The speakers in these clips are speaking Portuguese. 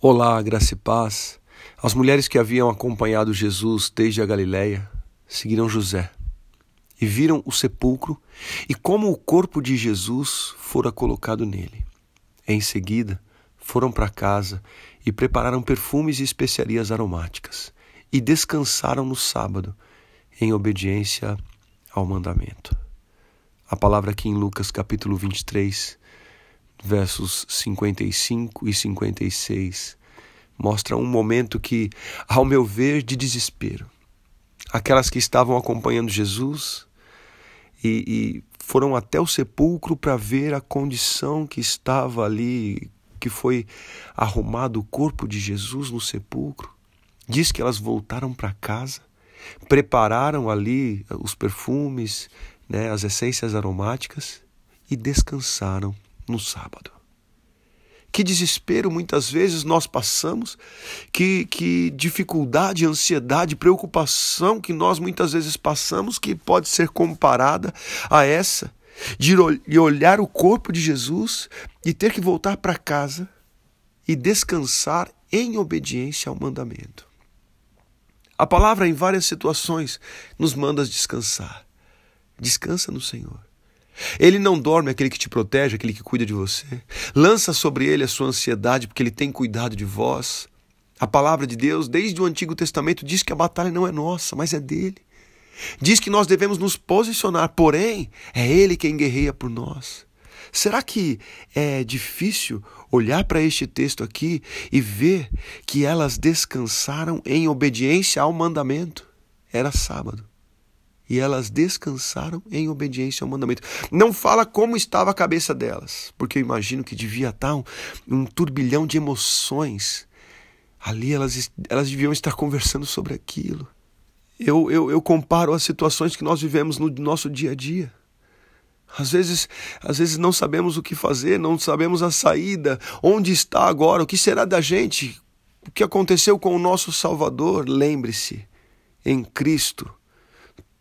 Olá, graça e paz. As mulheres que haviam acompanhado Jesus desde a Galiléia seguiram José e viram o sepulcro e como o corpo de Jesus fora colocado nele. Em seguida, foram para casa e prepararam perfumes e especiarias aromáticas e descansaram no sábado, em obediência ao mandamento. A palavra aqui em Lucas capítulo 23 versos 55 e 56, mostra um momento que, ao meu ver, de desespero. Aquelas que estavam acompanhando Jesus e, e foram até o sepulcro para ver a condição que estava ali, que foi arrumado o corpo de Jesus no sepulcro. Diz que elas voltaram para casa, prepararam ali os perfumes, né, as essências aromáticas e descansaram no sábado. Que desespero muitas vezes nós passamos, que, que dificuldade, ansiedade, preocupação que nós muitas vezes passamos, que pode ser comparada a essa, de olhar o corpo de Jesus e ter que voltar para casa e descansar em obediência ao mandamento. A palavra, em várias situações, nos manda descansar. Descansa no Senhor. Ele não dorme aquele que te protege, aquele que cuida de você. Lança sobre ele a sua ansiedade, porque ele tem cuidado de vós. A palavra de Deus, desde o Antigo Testamento, diz que a batalha não é nossa, mas é dele. Diz que nós devemos nos posicionar, porém, é ele quem guerreia por nós. Será que é difícil olhar para este texto aqui e ver que elas descansaram em obediência ao mandamento? Era sábado e elas descansaram em obediência ao mandamento. Não fala como estava a cabeça delas, porque eu imagino que devia estar um, um turbilhão de emoções. Ali elas, elas deviam estar conversando sobre aquilo. Eu, eu, eu comparo as situações que nós vivemos no nosso dia a dia. Às vezes, às vezes não sabemos o que fazer, não sabemos a saída, onde está agora, o que será da gente, o que aconteceu com o nosso Salvador. Lembre-se, em Cristo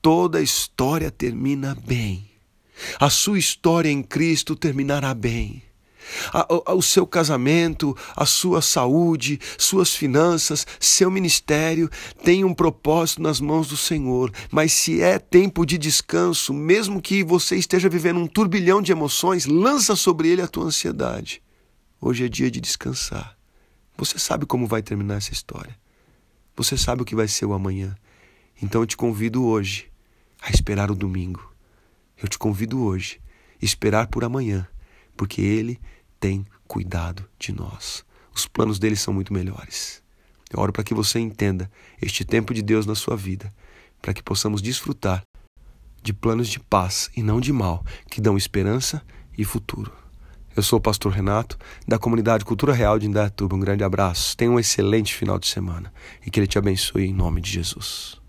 toda história termina bem. A sua história em Cristo terminará bem. o seu casamento, a sua saúde, suas finanças, seu ministério tem um propósito nas mãos do Senhor. Mas se é tempo de descanso, mesmo que você esteja vivendo um turbilhão de emoções, lança sobre ele a tua ansiedade. Hoje é dia de descansar. Você sabe como vai terminar essa história. Você sabe o que vai ser o amanhã. Então eu te convido hoje a esperar o domingo. Eu te convido hoje a esperar por amanhã, porque Ele tem cuidado de nós. Os planos dele são muito melhores. Eu oro para que você entenda este tempo de Deus na sua vida, para que possamos desfrutar de planos de paz e não de mal, que dão esperança e futuro. Eu sou o pastor Renato, da comunidade Cultura Real de Indaiatuba. Um grande abraço, tenha um excelente final de semana e que Ele te abençoe em nome de Jesus.